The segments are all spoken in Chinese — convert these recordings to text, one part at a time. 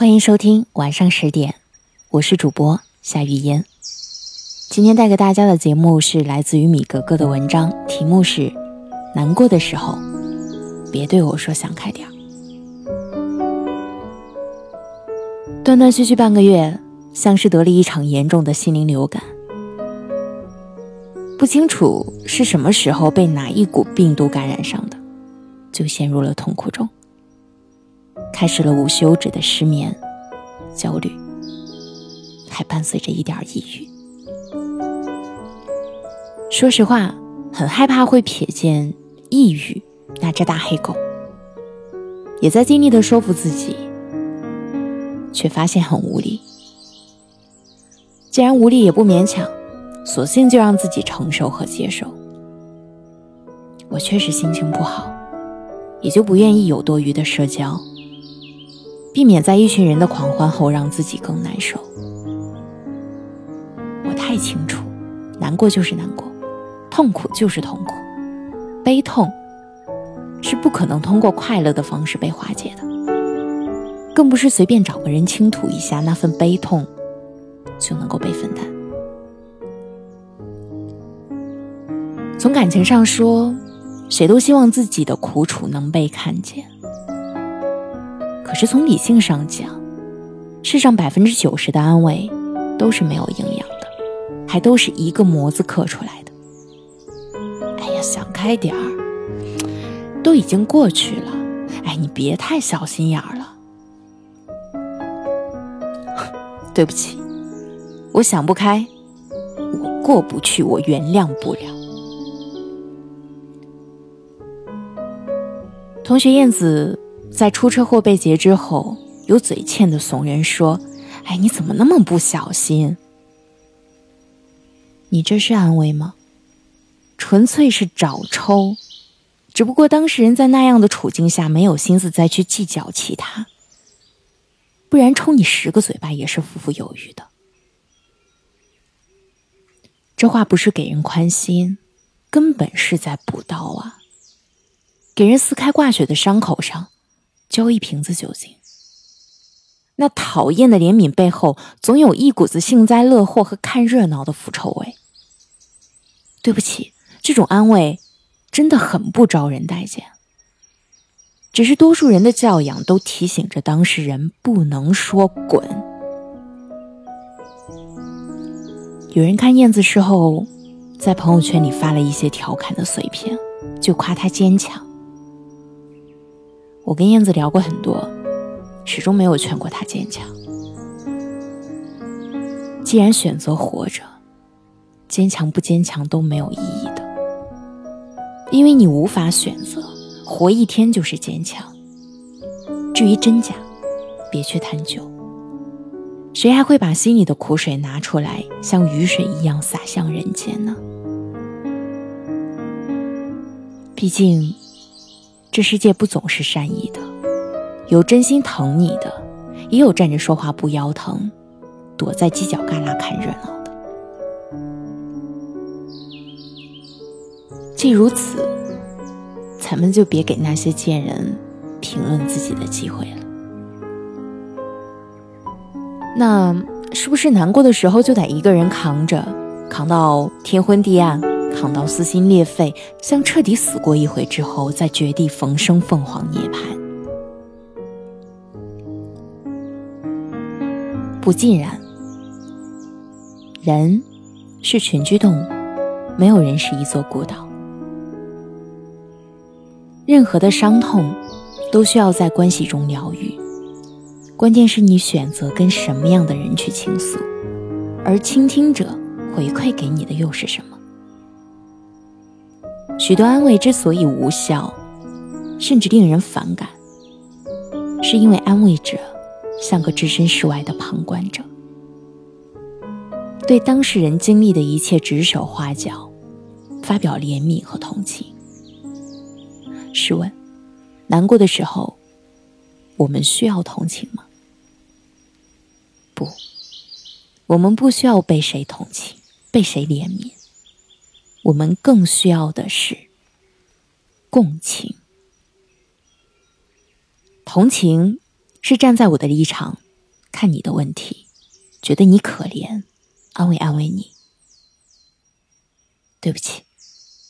欢迎收听晚上十点，我是主播夏雨嫣。今天带给大家的节目是来自于米格格的文章，题目是“难过的时候，别对我说想开点儿”。断断续续半个月，像是得了一场严重的心灵流感，不清楚是什么时候被哪一股病毒感染上的，就陷入了痛苦中。开始了无休止的失眠、焦虑，还伴随着一点抑郁。说实话，很害怕会瞥见抑郁那只大黑狗，也在尽力的说服自己，却发现很无力。既然无力，也不勉强，索性就让自己承受和接受。我确实心情不好，也就不愿意有多余的社交。避免在一群人的狂欢后让自己更难受。我太清楚，难过就是难过，痛苦就是痛苦，悲痛是不可能通过快乐的方式被化解的，更不是随便找个人倾吐一下，那份悲痛就能够被分担。从感情上说，谁都希望自己的苦楚能被看见。可是从理性上讲，世上百分之九十的安慰都是没有营养的，还都是一个模子刻出来的。哎呀，想开点儿，都已经过去了。哎，你别太小心眼儿了。对不起，我想不开，我过不去，我原谅不了。同学燕子。在出车祸被劫之后，有嘴欠的怂人说：“哎，你怎么那么不小心？你这是安慰吗？纯粹是找抽。只不过当事人在那样的处境下，没有心思再去计较其他，不然抽你十个嘴巴也是富富有余的。这话不是给人宽心，根本是在补刀啊！给人撕开挂血的伤口上。”浇一瓶子酒精，那讨厌的怜悯背后，总有一股子幸灾乐祸和看热闹的腐臭味。对不起，这种安慰真的很不招人待见。只是多数人的教养都提醒着当事人不能说滚。有人看燕子事后，在朋友圈里发了一些调侃的碎片，就夸她坚强。我跟燕子聊过很多，始终没有劝过她坚强。既然选择活着，坚强不坚强都没有意义的，因为你无法选择活一天就是坚强。至于真假，别去探究。谁还会把心里的苦水拿出来，像雨水一样洒向人间呢？毕竟。这世界不总是善意的，有真心疼你的，也有站着说话不腰疼，躲在犄角旮旯看热闹的。既如此，咱们就别给那些贱人评论自己的机会了。那是不是难过的时候就得一个人扛着，扛到天昏地暗？扛到撕心裂肺，像彻底死过一回之后，再绝地逢生，凤凰涅槃。不尽然，人是群居动物，没有人是一座孤岛。任何的伤痛都需要在关系中疗愈，关键是你选择跟什么样的人去倾诉，而倾听者回馈给你的又是什么？许多安慰之所以无效，甚至令人反感，是因为安慰者像个置身事外的旁观者，对当事人经历的一切指手画脚，发表怜悯和同情。试问，难过的时候，我们需要同情吗？不，我们不需要被谁同情，被谁怜悯。我们更需要的是共情、同情，是站在我的立场看你的问题，觉得你可怜，安慰安慰你。对不起，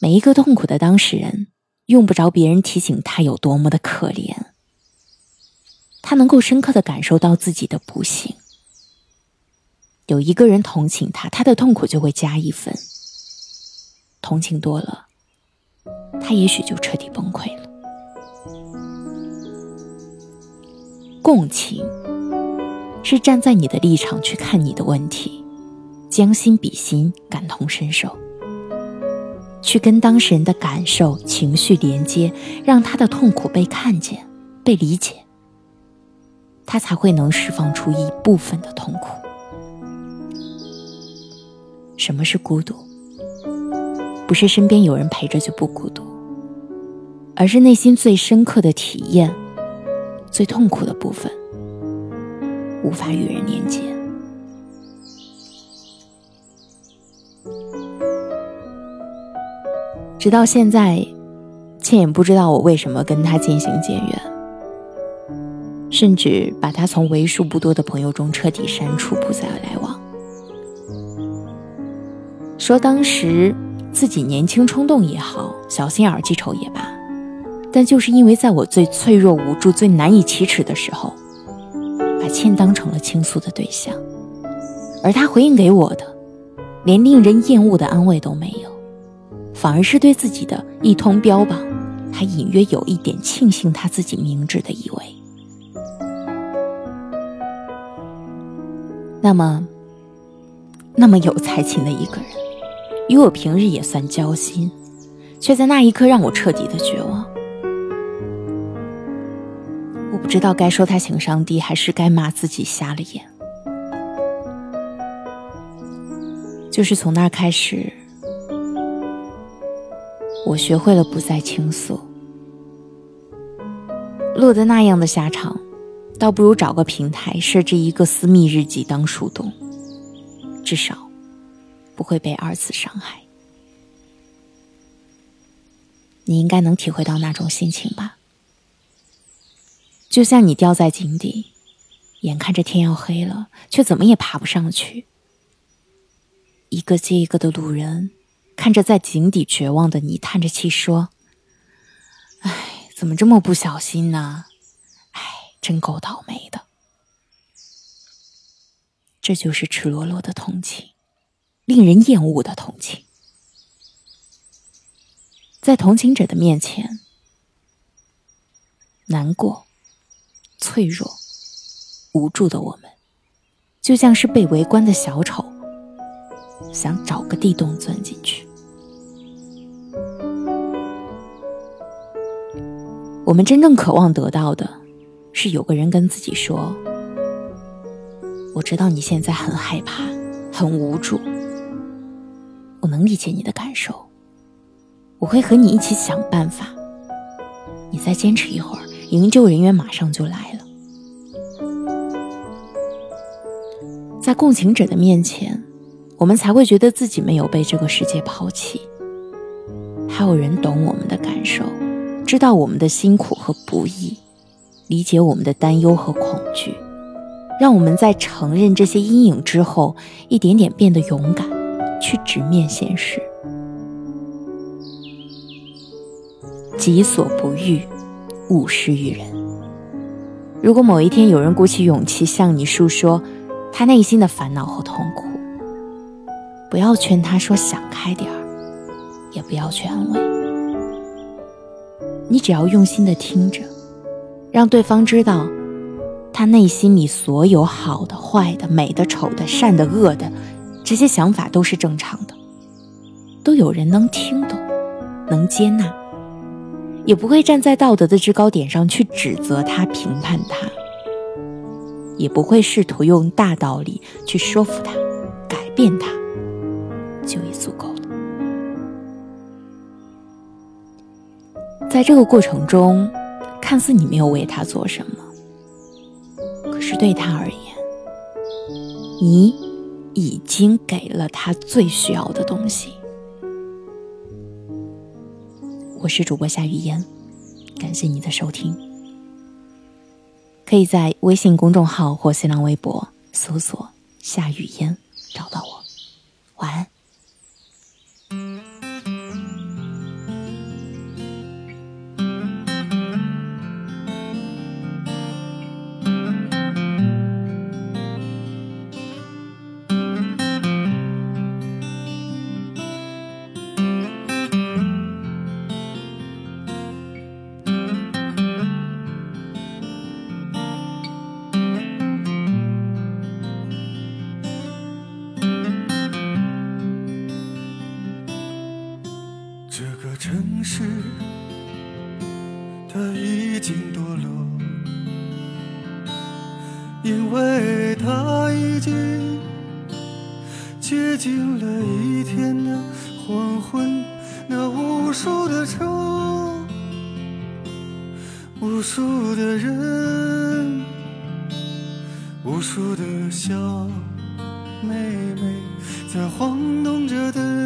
每一个痛苦的当事人，用不着别人提醒他有多么的可怜，他能够深刻的感受到自己的不幸。有一个人同情他，他的痛苦就会加一分。同情多了，他也许就彻底崩溃了。共情是站在你的立场去看你的问题，将心比心，感同身受，去跟当事人的感受、情绪连接，让他的痛苦被看见、被理解，他才会能释放出一部分的痛苦。什么是孤独？不是身边有人陪着就不孤独，而是内心最深刻的体验。最痛苦的部分，无法与人连接。直到现在，倩也不知道我为什么跟他渐行渐远，甚至把他从为数不多的朋友中彻底删除，不再来往。说当时自己年轻冲动也好，小心眼记仇也罢。但就是因为在我最脆弱、无助、最难以启齿的时候，把倩当成了倾诉的对象，而他回应给我的，连令人厌恶的安慰都没有，反而是对自己的一通标榜，还隐约有一点庆幸他自己明智的意味。那么，那么有才情的一个人，与我平日也算交心，却在那一刻让我彻底的绝望。我不知道该说他情商低，还是该骂自己瞎了眼。就是从那开始，我学会了不再倾诉。落得那样的下场，倒不如找个平台设置一个私密日记当树洞，至少不会被二次伤害。你应该能体会到那种心情吧。就像你掉在井底，眼看着天要黑了，却怎么也爬不上去。一个接一个的路人看着在井底绝望的你，叹着气说：“哎，怎么这么不小心呢？哎，真够倒霉的。”这就是赤裸裸的同情，令人厌恶的同情。在同情者的面前，难过。脆弱、无助的我们，就像是被围观的小丑，想找个地洞钻进去。我们真正渴望得到的，是有个人跟自己说：“我知道你现在很害怕、很无助，我能理解你的感受，我会和你一起想办法。你再坚持一会儿。”营救人员马上就来了，在共情者的面前，我们才会觉得自己没有被这个世界抛弃，还有人懂我们的感受，知道我们的辛苦和不易，理解我们的担忧和恐惧，让我们在承认这些阴影之后，一点点变得勇敢，去直面现实。己所不欲。勿施于人。如果某一天有人鼓起勇气向你诉说他内心的烦恼和痛苦，不要劝他说想开点儿，也不要去安慰。你只要用心的听着，让对方知道，他内心里所有好的、坏的、美的、丑的、善的、恶的这些想法都是正常的，都有人能听懂，能接纳。也不会站在道德的制高点上去指责他、评判他，也不会试图用大道理去说服他、改变他，就已足够了。在这个过程中，看似你没有为他做什么，可是对他而言，你已经给了他最需要的东西。我是主播夏雨嫣感谢你的收听。可以在微信公众号或新浪微博搜索夏雨嫣找到我。了一天的黄昏那无数的车无数的人无数的小妹妹在晃动着的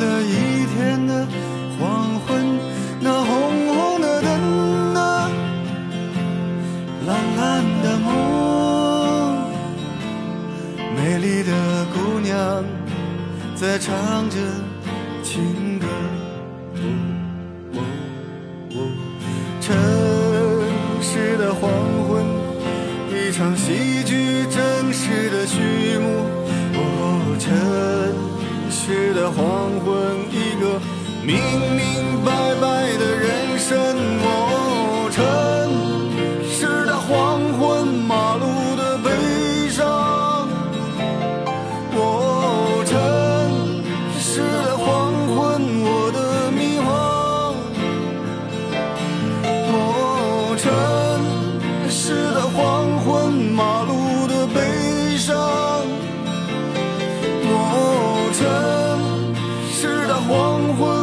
了一天的黄昏那红红的灯啊蓝蓝的梦美丽的姑娘在唱着时的黄昏，一个明明白白的人生。黄昏